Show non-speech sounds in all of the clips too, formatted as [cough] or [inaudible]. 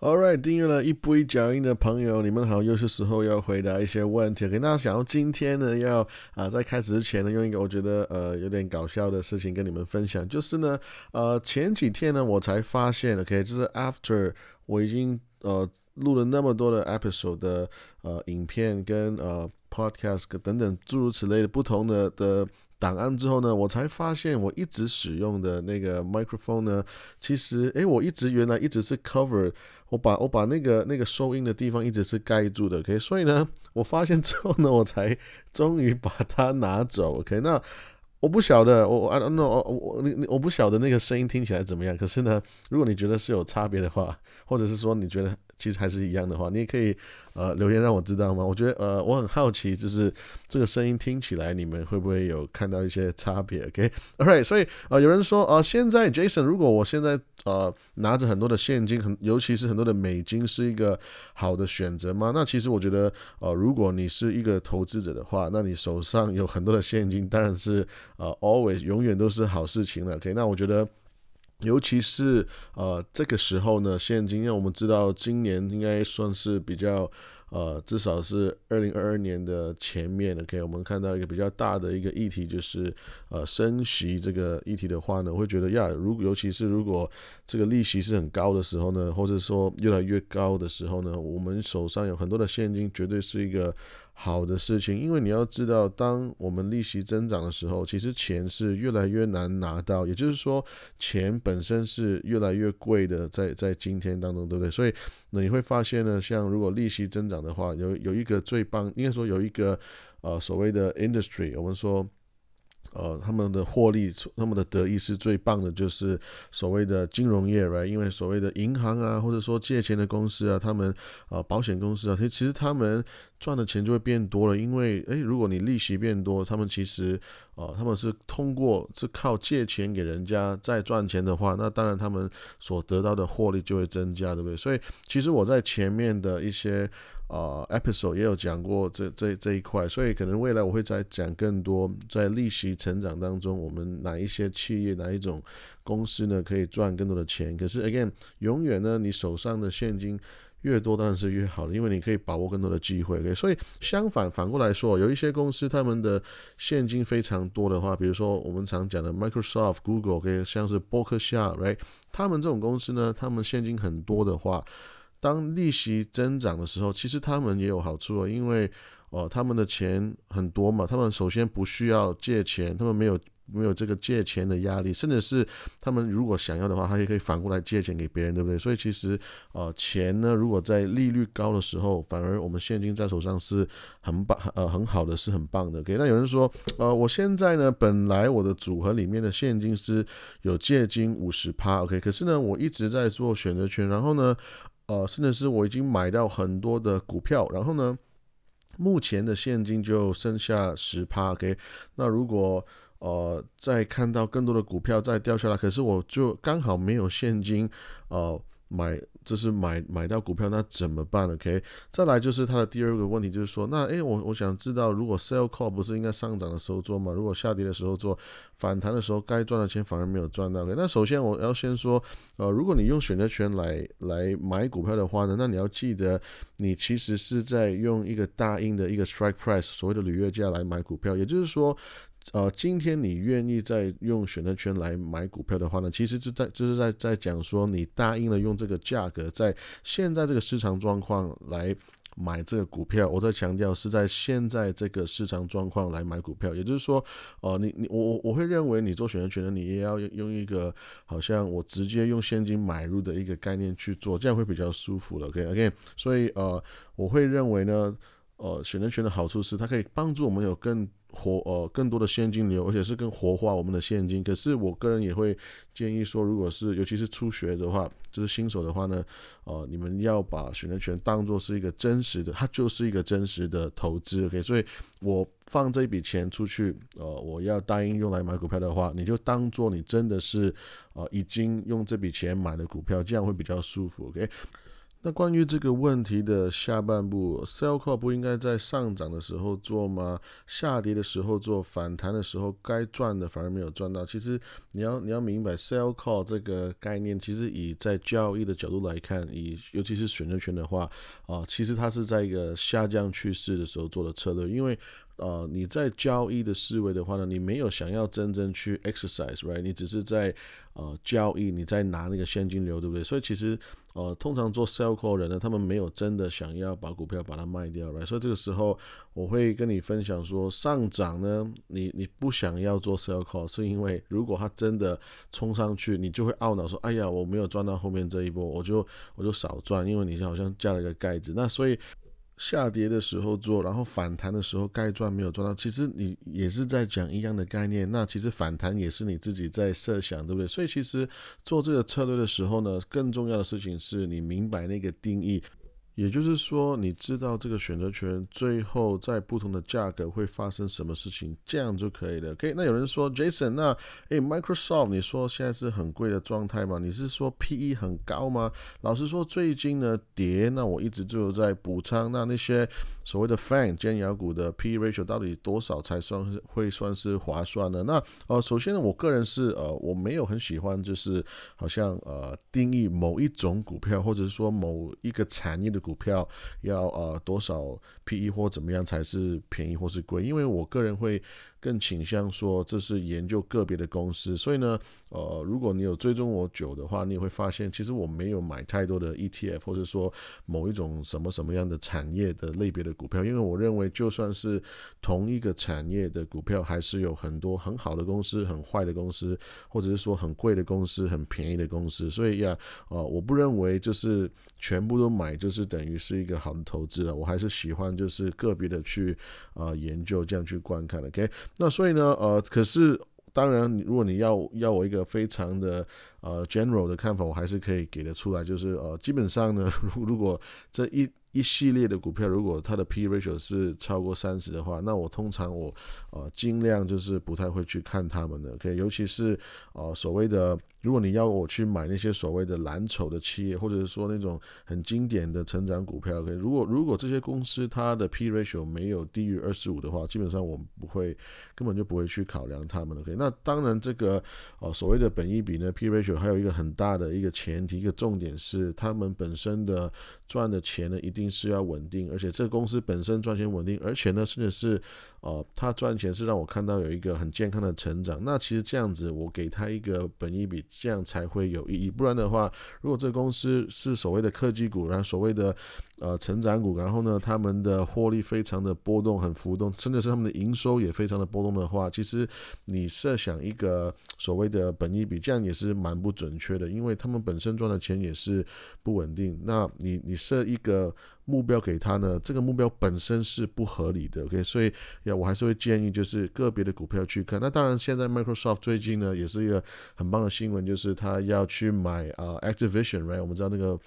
All right，订阅了一步一脚印的朋友，你们好，又是时候要回答一些问题。跟大家讲，今天呢，要啊，在开始之前呢，用一个我觉得呃有点搞笑的事情跟你们分享，就是呢，呃，前几天呢，我才发现，OK，就是 after 我已经呃录了那么多的 episode 的呃影片跟呃 podcast 等等诸如此类的不同的的。档案之后呢，我才发现我一直使用的那个 microphone 呢，其实诶，我一直原来一直是 cover，我把我把那个那个收音的地方一直是盖住的，OK，所以呢，我发现之后呢，我才终于把它拿走，OK，那我不晓得，我我 I don't know，我我你你我不晓得那个声音听起来怎么样，可是呢，如果你觉得是有差别的话，或者是说你觉得其实还是一样的话，你也可以。呃，留言让我知道吗？我觉得呃，我很好奇，就是这个声音听起来，你们会不会有看到一些差别？OK，All [laughs] right，所以呃，有人说呃，现在 Jason，如果我现在呃拿着很多的现金，很尤其是很多的美金，是一个好的选择吗？那其实我觉得呃，如果你是一个投资者的话，那你手上有很多的现金，当然是呃，always 永远都是好事情了。OK，那我觉得。尤其是呃这个时候呢，现金，因为我们知道今年应该算是比较呃，至少是二零二二年的前面，OK，我们看到一个比较大的一个议题，就是呃升息这个议题的话呢，我会觉得呀，如尤其是如果这个利息是很高的时候呢，或者说越来越高的时候呢，我们手上有很多的现金，绝对是一个。好的事情，因为你要知道，当我们利息增长的时候，其实钱是越来越难拿到，也就是说，钱本身是越来越贵的，在在今天当中，对不对？所以，那你会发现呢，像如果利息增长的话，有有一个最棒，应该说有一个呃所谓的 industry，我们说。呃，他们的获利，他们的得益是最棒的，就是所谓的金融业来因为所谓的银行啊，或者说借钱的公司啊，他们呃保险公司啊，其实他们赚的钱就会变多了，因为诶，如果你利息变多，他们其实呃他们是通过是靠借钱给人家再赚钱的话，那当然他们所得到的获利就会增加，对不对？所以其实我在前面的一些。啊，episode 也有讲过这这这一块，所以可能未来我会再讲更多，在利息成长当中，我们哪一些企业哪一种公司呢可以赚更多的钱？可是 again，永远呢，你手上的现金越多当然是越好的，因为你可以把握更多的机会。所以相反反过来说，有一些公司他们的现金非常多的话，比如说我们常讲的 Microsoft、Google，可以像是伯克夏，right，他们这种公司呢，他们现金很多的话。当利息增长的时候，其实他们也有好处啊，因为哦，他们的钱很多嘛，他们首先不需要借钱，他们没有没有这个借钱的压力，甚至是他们如果想要的话，他也可以反过来借钱给别人，对不对？所以其实呃，钱呢，如果在利率高的时候，反而我们现金在手上是很棒呃很好的，是很棒的。OK，那有人说呃，我现在呢，本来我的组合里面的现金是有借金五十趴，OK，可是呢，我一直在做选择权，然后呢。呃，甚至是我已经买到很多的股票，然后呢，目前的现金就剩下十趴，OK。那如果呃再看到更多的股票再掉下来，可是我就刚好没有现金，呃。买就是买买到股票，那怎么办？OK，再来就是它的第二个问题，就是说，那诶，我我想知道，如果 sell call 不是应该上涨的时候做吗？如果下跌的时候做，反弹的时候该赚的钱反而没有赚到。那首先我要先说，呃，如果你用选择权来来买股票的话呢，那你要记得，你其实是在用一个大印的一个 strike price，所谓的履约价来买股票，也就是说。呃，今天你愿意再用选择权来买股票的话呢，其实就在就是在在讲说，你答应了用这个价格，在现在这个市场状况来买这个股票。我在强调是在现在这个市场状况来买股票，也就是说，呃，你你我我我会认为你做选择权的，你也要用一个好像我直接用现金买入的一个概念去做，这样会比较舒服了。OK，OK，所以呃，我会认为呢，呃，选择权的好处是它可以帮助我们有更。活呃更多的现金流，而且是更活化我们的现金。可是我个人也会建议说，如果是尤其是初学的话，就是新手的话呢，呃，你们要把选择权当做是一个真实的，它就是一个真实的投资。OK，所以我放这笔钱出去，呃，我要答应用来买股票的话，你就当做你真的是呃已经用这笔钱买了股票，这样会比较舒服。OK。那关于这个问题的下半部，sell call 不应该在上涨的时候做吗？下跌的时候做，反弹的时候该赚的反而没有赚到。其实你要你要明白，sell call 这个概念，其实以在交易的角度来看，以尤其是选择权的话，啊，其实它是在一个下降趋势的时候做的策略，因为。呃，你在交易的思维的话呢，你没有想要真正去 exercise，right？你只是在呃交易，你在拿那个现金流，对不对？所以其实呃，通常做 sell call 人呢，他们没有真的想要把股票把它卖掉，right？所以这个时候我会跟你分享说，上涨呢，你你不想要做 sell call，是因为如果它真的冲上去，你就会懊恼说，哎呀，我没有赚到后面这一波，我就我就少赚，因为你好像加了一个盖子。那所以。下跌的时候做，然后反弹的时候该赚没有赚到，其实你也是在讲一样的概念。那其实反弹也是你自己在设想，对不对？所以其实做这个策略的时候呢，更重要的事情是你明白那个定义。也就是说，你知道这个选择权最后在不同的价格会发生什么事情，这样就可以了。OK，那有人说，Jason，那诶 m i c r o s o f t 你说现在是很贵的状态吗？你是说 PE 很高吗？老实说，最近呢跌，那我一直就在补仓。那那些所谓的 Fan 尖牙股的 PE ratio 到底多少才算是会算是划算呢？那呃，首先呢，我个人是呃，我没有很喜欢，就是好像呃定义某一种股票，或者是说某一个产业的。股票要呃多少 PE 或怎么样才是便宜或是贵？因为我个人会。更倾向说这是研究个别的公司，所以呢，呃，如果你有追踪我久的话，你也会发现，其实我没有买太多的 ETF，或者说某一种什么什么样的产业的类别的股票，因为我认为就算是同一个产业的股票，还是有很多很好的公司、很坏的公司，或者是说很贵的公司、很便宜的公司，所以呀，呃，我不认为就是全部都买就是等于是一个好的投资了，我还是喜欢就是个别的去呃研究这样去观看的，OK。那所以呢，呃，可是当然，如果你要要我一个非常的呃 general 的看法，我还是可以给得出来，就是呃，基本上呢，如 [laughs] 如果这一一系列的股票，如果它的 P ratio 是超过三十的话，那我通常我呃尽量就是不太会去看他们的，OK，尤其是呃所谓的，如果你要我去买那些所谓的蓝筹的企业，或者是说那种很经典的成长股票，OK，如果如果这些公司它的 P ratio 没有低于二十五的话，基本上我不会根本就不会去考量他们的，OK，那当然这个呃所谓的本益比呢，P ratio 还有一个很大的一个前提，一个重点是他们本身的赚的钱呢一定。是要稳定，而且这个公司本身赚钱稳定，而且呢，甚至是呃，它赚钱是让我看到有一个很健康的成长。那其实这样子，我给他一个本益比，这样才会有意义。不然的话，如果这个公司是所谓的科技股，然后所谓的呃成长股，然后呢，他们的获利非常的波动，很浮动，甚至是他们的营收也非常的波动的话，其实你设想一个所谓的本益比，这样也是蛮不准确的，因为他们本身赚的钱也是不稳定。那你你设一个。目标给他呢？这个目标本身是不合理的，OK？所以呀，我还是会建议就是个别的股票去看。那当然，现在 Microsoft 最近呢也是一个很棒的新闻，就是他要去买啊 Activision，right？我们知道那个。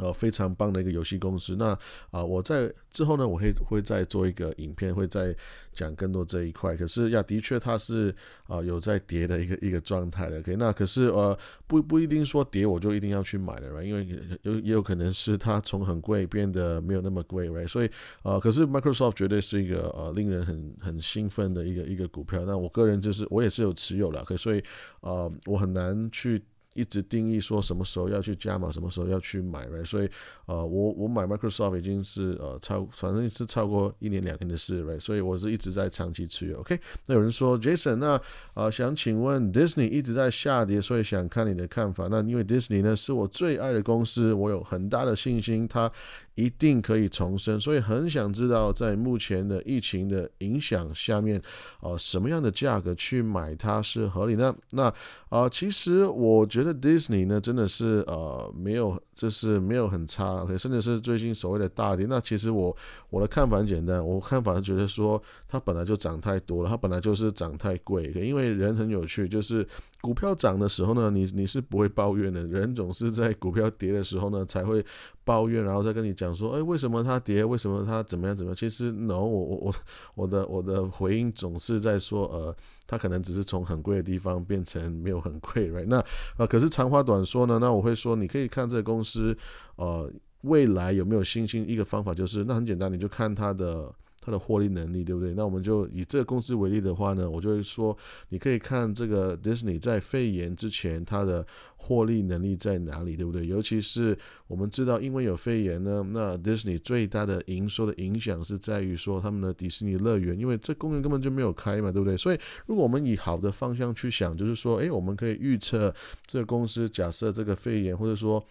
呃，非常棒的一个游戏公司。那啊，我在之后呢，我会会再做一个影片，会再讲更多这一块。可是呀，的确它是啊有在跌的一个一个状态的。OK，那可是呃不不一定说跌我就一定要去买了因为有也有可能是它从很贵变得没有那么贵，right？所以呃，可是 Microsoft 绝对是一个呃令人很很兴奋的一个一个股票。那我个人就是我也是有持有了，可所以呃我很难去。一直定义说什么时候要去加码，什么时候要去买，right？所以，呃，我我买 Microsoft 已经是呃超，反正是超过一年两年的事，right？所以我是一直在长期持有。OK，那有人说 Jason，那呃想请问 Disney 一直在下跌，所以想看你的看法。那因为 Disney 呢是我最爱的公司，我有很大的信心它。一定可以重生，所以很想知道，在目前的疫情的影响下面，呃，什么样的价格去买它是合理呢？那啊，其实我觉得 Disney 呢，真的是呃，没有，就是没有很差，甚至是最近所谓的大跌。那其实我我的看法很简单，我看法是觉得说，它本来就涨太多了，它本来就是涨太贵，因为人很有趣，就是。股票涨的时候呢，你你是不会抱怨的，人总是在股票跌的时候呢才会抱怨，然后再跟你讲说，哎，为什么它跌？为什么它怎么样怎么样？其实，no，我我我我的我的回应总是在说，呃，它可能只是从很贵的地方变成没有很贵，right？那呃，可是长话短说呢，那我会说，你可以看这个公司，呃。未来有没有信心？一个方法就是，那很简单，你就看它的。它的获利能力对不对？那我们就以这个公司为例的话呢，我就会说，你可以看这个 Disney 在肺炎之前它的获利能力在哪里，对不对？尤其是我们知道，因为有肺炎呢，那 Disney 最大的营收的影响是在于说他们的迪士尼乐园，因为这公园根本就没有开嘛，对不对？所以如果我们以好的方向去想，就是说，诶，我们可以预测这个公司假设这个肺炎，或者说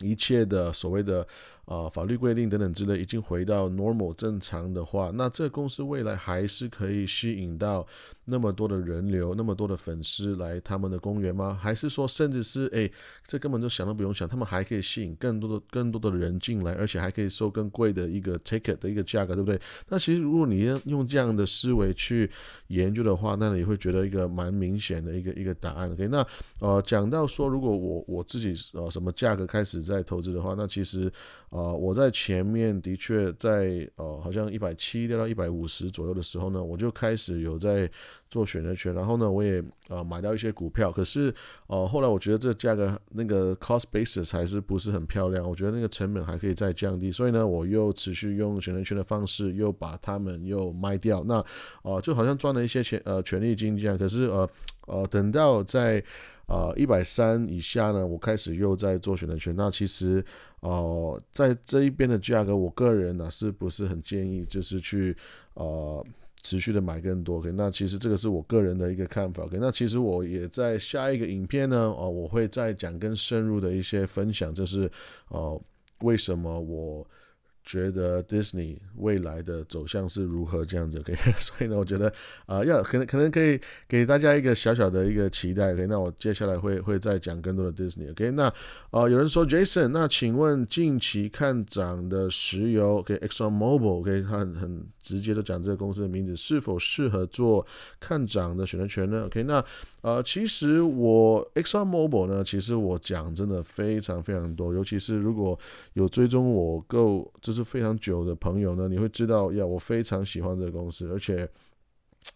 一切的所谓的。啊，法律规定等等之类已经回到 normal 正常的话，那这个公司未来还是可以吸引到那么多的人流，那么多的粉丝来他们的公园吗？还是说，甚至是哎，这根本就想都不用想，他们还可以吸引更多的、更多的人进来，而且还可以收更贵的一个 ticket 的一个价格，对不对？那其实如果你用这样的思维去研究的话，那你会觉得一个蛮明显的一个一个答案。OK，那呃，讲到说，如果我我自己呃什么价格开始在投资的话，那其实。啊，我在前面的确在呃，好像一百七掉到一百五十左右的时候呢，我就开始有在做选择权，然后呢，我也呃买到一些股票。可是呃，后来我觉得这价格那个 cost basis 还是不是很漂亮，我觉得那个成本还可以再降低，所以呢，我又持续用选择权的方式又把它们又卖掉。那呃，就好像赚了一些钱呃权利金这样。可是呃呃，等到在呃一百三以下呢，我开始又在做选择权。那其实。哦，在这一边的价格，我个人呢是不是很建议，就是去呃持续的买更多？OK，那其实这个是我个人的一个看法。OK，那其实我也在下一个影片呢，哦，我会再讲更深入的一些分享，就是哦为什么我。觉得 Disney 未来的走向是如何这样子？OK，[laughs] 所以呢，我觉得啊，要可能可能可以给大家一个小小的一个期待。OK，那我接下来会会再讲更多的 Disney。OK，那啊，有人说 Jason，那请问近期看涨的石油，OK，Exxon Mobil，OK，他很很直接的讲这个公司的名字，是否适合做看涨的选择权呢？OK，那。呃，其实我 Exxon Mobil 呢，其实我讲真的非常非常多，尤其是如果有追踪我够就是非常久的朋友呢，你会知道，呀，我非常喜欢这个公司，而且。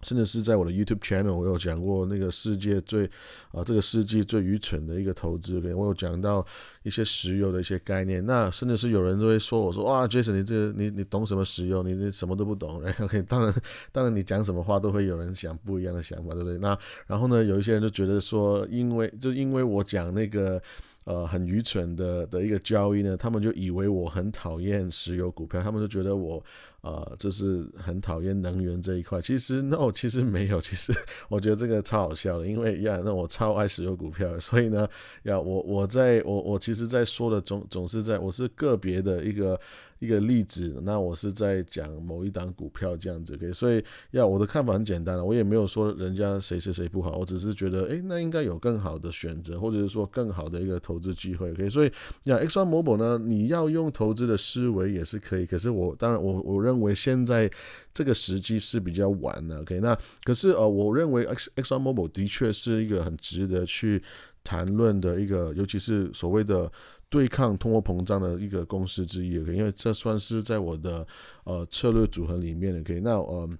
甚至是在我的 YouTube channel，我有讲过那个世界最啊这个世纪最愚蠢的一个投资，我有讲到一些石油的一些概念。那甚至是有人都会说我说哇，Jason，你这你你懂什么石油？你你什么都不懂。[laughs] OK，当然当然你讲什么话都会有人想不一样的想法，对不对？那然后呢，有一些人就觉得说，因为就因为我讲那个。呃，很愚蠢的的一个交易呢，他们就以为我很讨厌石油股票，他们就觉得我啊，就是很讨厌能源这一块。其实 no，其实没有，其实我觉得这个超好笑的，因为呀，那我超爱石油股票，所以呢，呀，我我在我我其实在说的总总是在我是个别的一个。一个例子，那我是在讲某一档股票这样子，OK，所以要我的看法很简单了，我也没有说人家谁谁谁不好，我只是觉得，诶，那应该有更好的选择，或者是说更好的一个投资机会，OK，所以要 Exxon Mobile 呢，你要用投资的思维也是可以，可是我当然我我认为现在这个时机是比较晚的，OK，那可是呃，我认为 X XR Mobile 的确是一个很值得去谈论的一个，尤其是所谓的。对抗通货膨胀的一个公司之一，OK，因为这算是在我的呃策略组合里面的，OK，那呃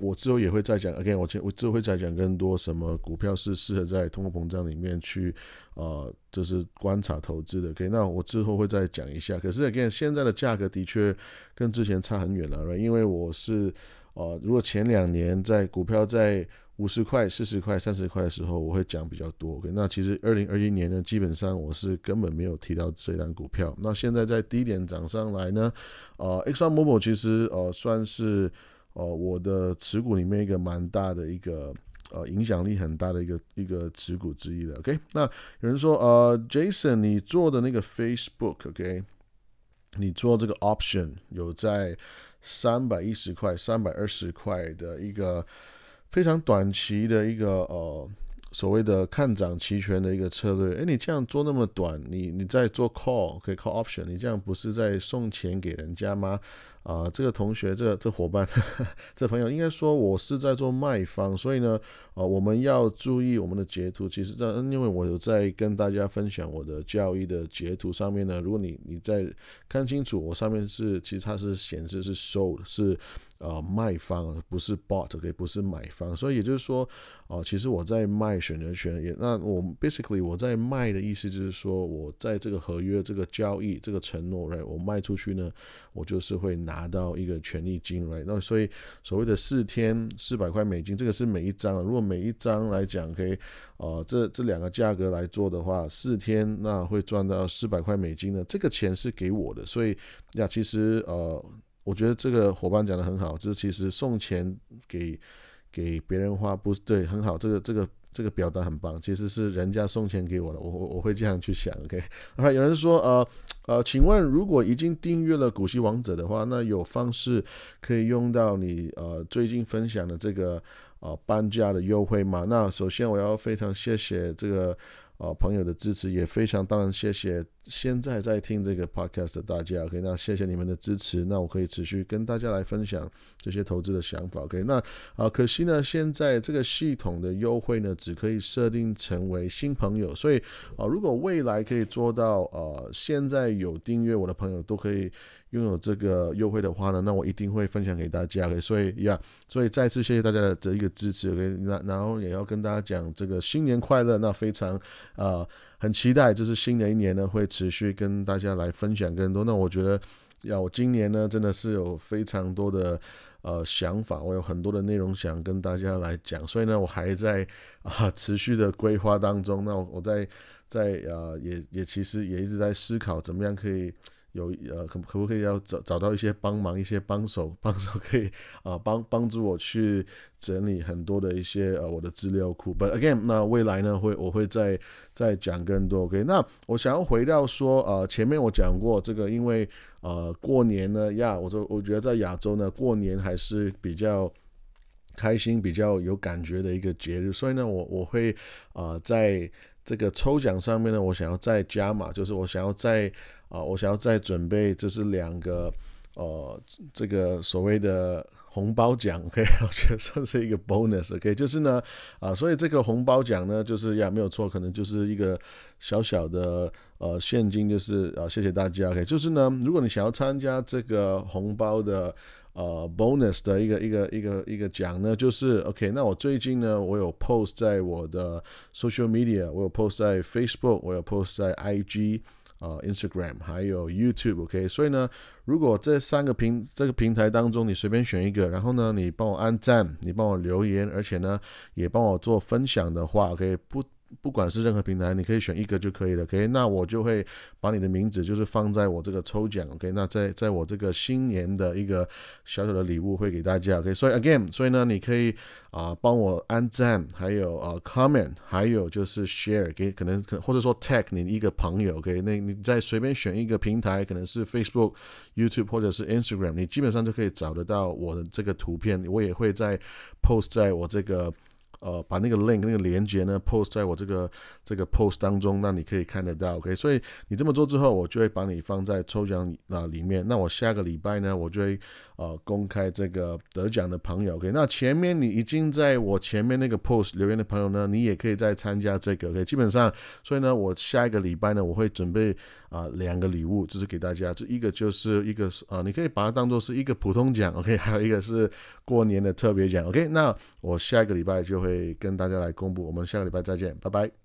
我之后也会再讲，OK，我我之后会再讲更多什么股票是适合在通货膨胀里面去呃就是观察投资的，OK，那我之后会再讲一下。可是 again，现在的价格的确跟之前差很远了，因为我是呃如果前两年在股票在五十块、四十块、三十块的时候，我会讲比较多。OK，那其实二零二一年呢，基本上我是根本没有提到这单股票。那现在在低点涨上来呢，呃，Exxon Mobil 其实呃算是呃我的持股里面一个蛮大的一个呃影响力很大的一个一个持股之一的。OK，那有人说呃，Jason，你做的那个 Facebook，OK，你做这个 option 有在三百一十块、三百二十块的一个。非常短期的一个呃所谓的看涨期权的一个策略，诶，你这样做那么短，你你在做 call 可以 call option，你这样不是在送钱给人家吗？啊，这个同学，这这伙伴，[laughs] 这朋友应该说，我是在做卖方，所以呢，啊，我们要注意我们的截图。其实，这因为我有在跟大家分享我的交易的截图上面呢，如果你你在看清楚，我上面是其实它是显示是 sold，是呃卖方，不是 bought，也不是买方。所以也就是说，哦，其实我在卖选择权，也那我 basically 我在卖的意思就是说，我在这个合约、这个交易、这个承诺，right，我卖出去呢，我就是会拿拿到一个权利金，right。那所以所谓的四天四百块美金，这个是每一张，如果每一张来讲，可以，呃，这这两个价格来做的话，四天那会赚到四百块美金呢，这个钱是给我的，所以呀，其实呃。我觉得这个伙伴讲的很好，就是其实送钱给给别人花不对很好，这个这个这个表达很棒。其实是人家送钱给我的，我我我会这样去想。OK，有人说呃呃，请问如果已经订阅了古希王者的话，那有方式可以用到你呃最近分享的这个呃搬家的优惠吗？那首先我要非常谢谢这个。呃，朋友的支持也非常，当然谢谢现在在听这个 podcast 的大家，OK，那谢谢你们的支持，那我可以持续跟大家来分享这些投资的想法，OK，那啊，可惜呢，现在这个系统的优惠呢，只可以设定成为新朋友，所以啊，如果未来可以做到，呃，现在有订阅我的朋友都可以。拥有这个优惠的话呢，那我一定会分享给大家。所以呀，所以再次谢谢大家的这一个支持。那然后也要跟大家讲这个新年快乐。那非常啊，很期待，就是新的一年呢会持续跟大家来分享更多。那我觉得呀，我今年呢真的是有非常多的呃想法，我有很多的内容想跟大家来讲。所以呢，我还在啊持续的规划当中。那我在在呃也也其实也一直在思考怎么样可以。有呃，可可不可以要找找到一些帮忙，一些帮手，帮手可以啊帮帮助我去整理很多的一些呃我的资料库。But again，那未来呢会我会再再讲更多。OK，那我想要回到说呃前面我讲过这个，因为呃过年呢呀，我说我觉得在亚洲呢过年还是比较开心、比较有感觉的一个节日，所以呢我我会啊在这个抽奖上面呢，我想要再加码，就是我想要再。啊，我想要再准备，就是两个，呃，这个所谓的红包奖，OK，我觉得算是一个 bonus，OK，就是呢，啊，所以这个红包奖呢，就是呀，没有错，可能就是一个小小的呃现金，就是啊，谢谢大家，OK，就是呢，如果你想要参加这个红包的呃 bonus 的一个一个一个一个奖呢，就是 OK，那我最近呢，我有 post 在我的 social media，我有 post 在 Facebook，我有 post 在 IG。呃，Instagram 还有 YouTube，OK，所以呢，如果这三个平这个平台当中你随便选一个，然后呢，你帮我按赞，你帮我留言，而且呢，也帮我做分享的话，OK，不。不管是任何平台，你可以选一个就可以了。OK，那我就会把你的名字就是放在我这个抽奖。OK，那在在我这个新年的一个小小的礼物会给大家。OK，所以 again，所以呢，你可以啊帮我按赞，还有啊 comment，还有就是 share 给可能可或者说 tag 你一个朋友。OK，那你再随便选一个平台，可能是 Facebook、YouTube 或者是 Instagram，你基本上就可以找得到我的这个图片。我也会在 post 在我这个。呃，把那个 link 那个连接呢 post 在我这个这个 post 当中，那你可以看得到，OK。所以你这么做之后，我就会把你放在抽奖那里面。那我下个礼拜呢，我就会呃公开这个得奖的朋友，OK。那前面你已经在我前面那个 post 留言的朋友呢，你也可以再参加这个，OK。基本上，所以呢，我下一个礼拜呢，我会准备啊两个礼物，就是给大家，这一个就是一个啊，你可以把它当做是一个普通奖，OK。[laughs] 还有一个是过年的特别奖，OK。那我下一个礼拜就。会跟大家来公布，我们下个礼拜再见，拜拜。